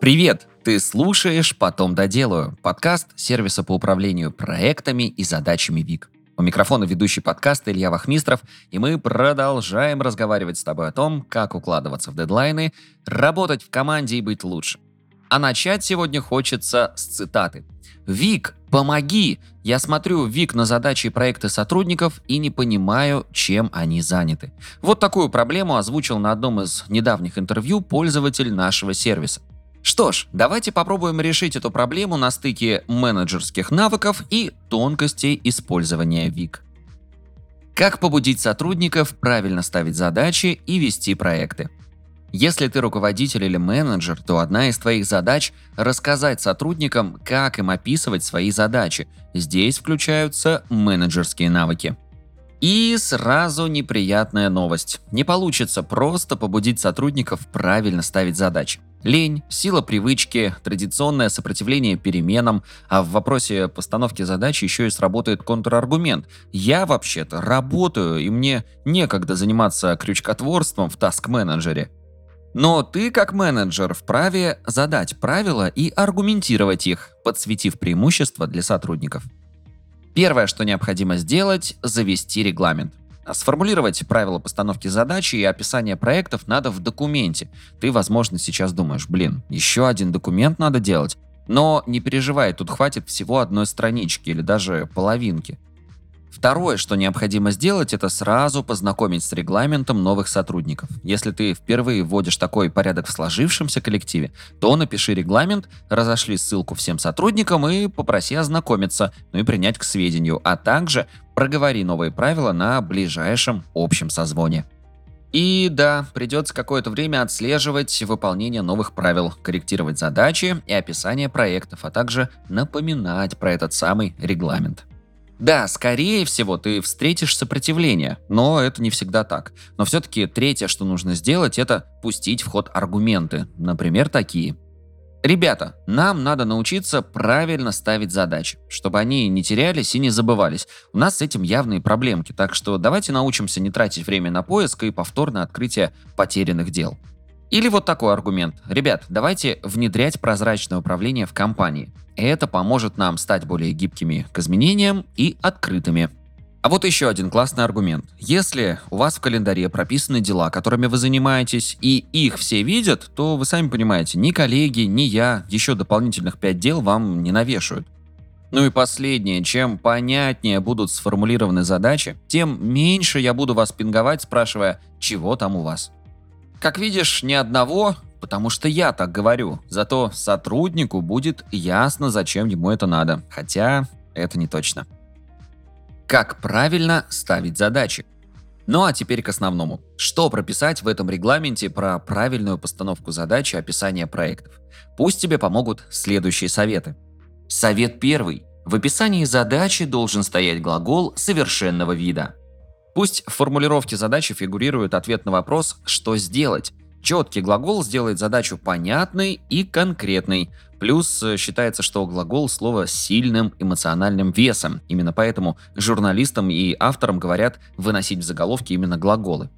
Привет! Ты слушаешь «Потом доделаю» – подкаст сервиса по управлению проектами и задачами ВИК. У микрофона ведущий подкаста Илья Вахмистров, и мы продолжаем разговаривать с тобой о том, как укладываться в дедлайны, работать в команде и быть лучше. А начать сегодня хочется с цитаты. «Вик, помоги! Я смотрю Вик на задачи и проекты сотрудников и не понимаю, чем они заняты». Вот такую проблему озвучил на одном из недавних интервью пользователь нашего сервиса. Что ж, давайте попробуем решить эту проблему на стыке менеджерских навыков и тонкостей использования ВИК. Как побудить сотрудников правильно ставить задачи и вести проекты? Если ты руководитель или менеджер, то одна из твоих задач – рассказать сотрудникам, как им описывать свои задачи. Здесь включаются менеджерские навыки. И сразу неприятная новость. Не получится просто побудить сотрудников правильно ставить задачи. Лень, сила привычки, традиционное сопротивление переменам, а в вопросе постановки задачи еще и сработает контраргумент. Я вообще-то работаю, и мне некогда заниматься крючкотворством в таск-менеджере. Но ты, как менеджер, вправе задать правила и аргументировать их, подсветив преимущества для сотрудников. Первое, что необходимо сделать – завести регламент. А сформулировать правила постановки задачи и описание проектов надо в документе. Ты, возможно, сейчас думаешь, блин, еще один документ надо делать. Но не переживай, тут хватит всего одной странички или даже половинки. Второе, что необходимо сделать, это сразу познакомить с регламентом новых сотрудников. Если ты впервые вводишь такой порядок в сложившемся коллективе, то напиши регламент, разошли ссылку всем сотрудникам и попроси ознакомиться, ну и принять к сведению, а также проговори новые правила на ближайшем общем созвоне. И да, придется какое-то время отслеживать выполнение новых правил, корректировать задачи и описание проектов, а также напоминать про этот самый регламент. Да, скорее всего, ты встретишь сопротивление, но это не всегда так. Но все-таки третье, что нужно сделать, это пустить в ход аргументы. Например, такие. Ребята, нам надо научиться правильно ставить задачи, чтобы они не терялись и не забывались. У нас с этим явные проблемки, так что давайте научимся не тратить время на поиск и повторное открытие потерянных дел. Или вот такой аргумент. Ребят, давайте внедрять прозрачное управление в компании. Это поможет нам стать более гибкими к изменениям и открытыми. А вот еще один классный аргумент. Если у вас в календаре прописаны дела, которыми вы занимаетесь, и их все видят, то вы сами понимаете, ни коллеги, ни я еще дополнительных 5 дел вам не навешают. Ну и последнее, чем понятнее будут сформулированы задачи, тем меньше я буду вас пинговать, спрашивая, чего там у вас. Как видишь, ни одного, потому что я так говорю. Зато сотруднику будет ясно, зачем ему это надо. Хотя это не точно. Как правильно ставить задачи? Ну а теперь к основному. Что прописать в этом регламенте про правильную постановку задач и описание проектов? Пусть тебе помогут следующие советы. Совет первый. В описании задачи должен стоять глагол совершенного вида. Пусть в формулировке задачи фигурирует ответ на вопрос «что сделать?». Четкий глагол сделает задачу понятной и конкретной. Плюс э, считается, что глагол слово с сильным эмоциональным весом. Именно поэтому журналистам и авторам говорят выносить в заголовки именно глаголы.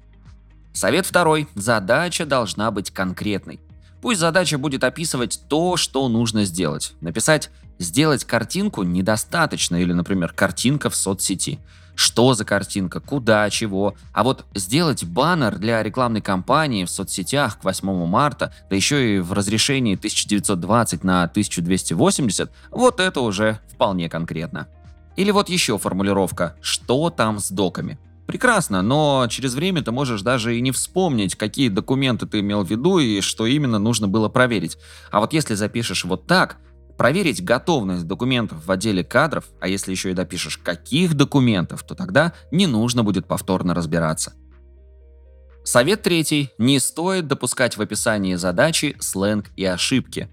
Совет второй. Задача должна быть конкретной. Пусть задача будет описывать то, что нужно сделать. Написать «сделать картинку» недостаточно или, например, «картинка в соцсети» что за картинка, куда, чего. А вот сделать баннер для рекламной кампании в соцсетях к 8 марта, да еще и в разрешении 1920 на 1280, вот это уже вполне конкретно. Или вот еще формулировка «что там с доками?». Прекрасно, но через время ты можешь даже и не вспомнить, какие документы ты имел в виду и что именно нужно было проверить. А вот если запишешь вот так – проверить готовность документов в отделе кадров, а если еще и допишешь каких документов, то тогда не нужно будет повторно разбираться. Совет третий. Не стоит допускать в описании задачи сленг и ошибки.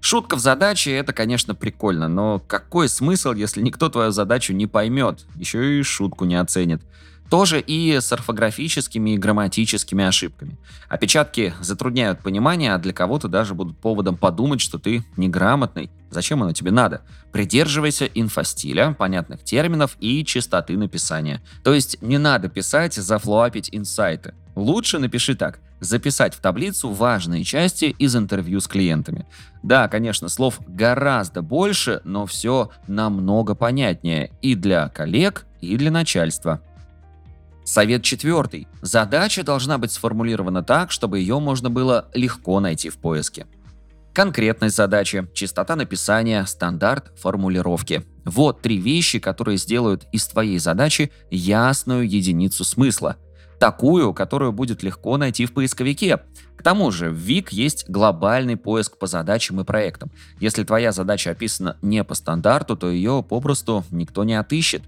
Шутка в задаче это, конечно, прикольно, но какой смысл, если никто твою задачу не поймет, еще и шутку не оценит. Тоже и с орфографическими и грамматическими ошибками. Опечатки затрудняют понимание, а для кого-то даже будут поводом подумать, что ты неграмотный. Зачем оно тебе надо? Придерживайся инфостиля, понятных терминов и чистоты написания. То есть не надо писать, зафлуапить инсайты. Лучше напиши так. записать в таблицу важные части из интервью с клиентами. Да, конечно, слов гораздо больше, но все намного понятнее и для коллег, и для начальства. Совет четвертый. Задача должна быть сформулирована так, чтобы ее можно было легко найти в поиске. Конкретность задачи, частота написания, стандарт формулировки. Вот три вещи, которые сделают из твоей задачи ясную единицу смысла. Такую, которую будет легко найти в поисковике. К тому же в ВИК есть глобальный поиск по задачам и проектам. Если твоя задача описана не по стандарту, то ее попросту никто не отыщет.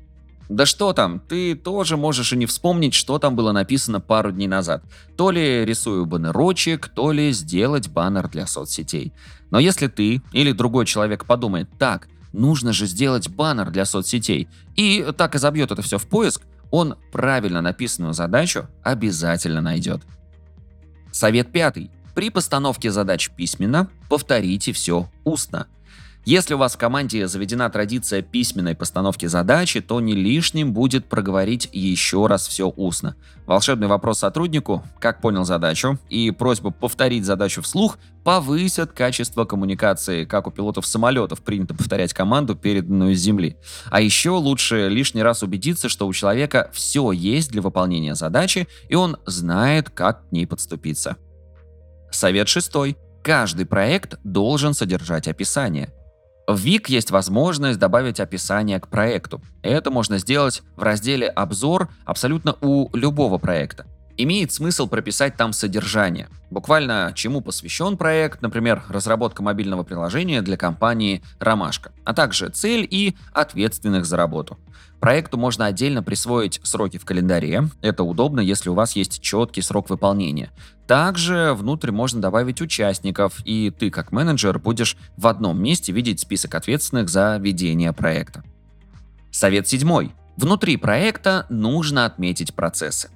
Да что там, ты тоже можешь и не вспомнить, что там было написано пару дней назад. То ли рисую баннерочек, то ли сделать баннер для соцсетей. Но если ты или другой человек подумает, так, нужно же сделать баннер для соцсетей, и так и забьет это все в поиск, он правильно написанную задачу обязательно найдет. Совет пятый. При постановке задач письменно повторите все устно – если у вас в команде заведена традиция письменной постановки задачи, то не лишним будет проговорить еще раз все устно. Волшебный вопрос сотруднику, как понял задачу, и просьба повторить задачу вслух повысят качество коммуникации, как у пилотов самолетов принято повторять команду, переданную с земли. А еще лучше лишний раз убедиться, что у человека все есть для выполнения задачи, и он знает, как к ней подступиться. Совет шестой. Каждый проект должен содержать описание. В ВИК есть возможность добавить описание к проекту. Это можно сделать в разделе «Обзор» абсолютно у любого проекта. Имеет смысл прописать там содержание. Буквально чему посвящен проект, например, разработка мобильного приложения для компании «Ромашка», а также цель и ответственных за работу. Проекту можно отдельно присвоить сроки в календаре. Это удобно, если у вас есть четкий срок выполнения. Также внутрь можно добавить участников, и ты как менеджер будешь в одном месте видеть список ответственных за ведение проекта. Совет седьмой. Внутри проекта нужно отметить процессы.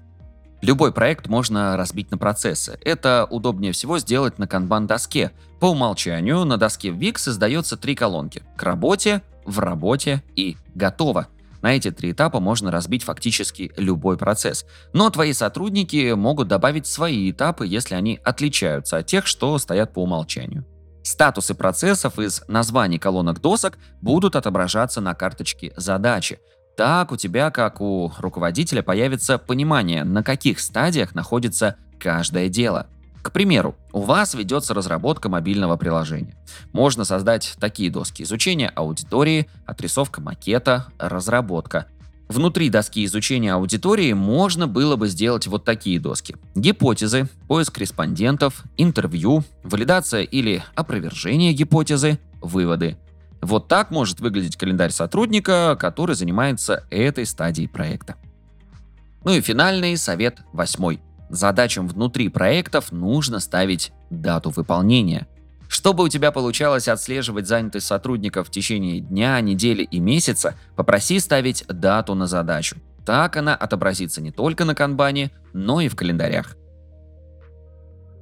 Любой проект можно разбить на процессы. Это удобнее всего сделать на канбан-доске. По умолчанию на доске VIC создается три колонки – к работе, в работе и готово. На эти три этапа можно разбить фактически любой процесс. Но твои сотрудники могут добавить свои этапы, если они отличаются от тех, что стоят по умолчанию. Статусы процессов из названий колонок досок будут отображаться на карточке задачи. Так у тебя, как у руководителя, появится понимание, на каких стадиях находится каждое дело. К примеру, у вас ведется разработка мобильного приложения. Можно создать такие доски изучения аудитории, отрисовка макета, разработка. Внутри доски изучения аудитории можно было бы сделать вот такие доски. Гипотезы, поиск респондентов, интервью, валидация или опровержение гипотезы, выводы. Вот так может выглядеть календарь сотрудника, который занимается этой стадией проекта. Ну и финальный совет восьмой – Задачам внутри проектов нужно ставить дату выполнения. Чтобы у тебя получалось отслеживать занятость сотрудников в течение дня, недели и месяца, попроси ставить дату на задачу. Так она отобразится не только на канбане, но и в календарях.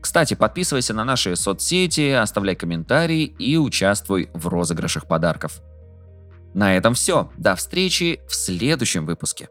Кстати, подписывайся на наши соцсети, оставляй комментарии и участвуй в розыгрышах подарков. На этом все. До встречи в следующем выпуске.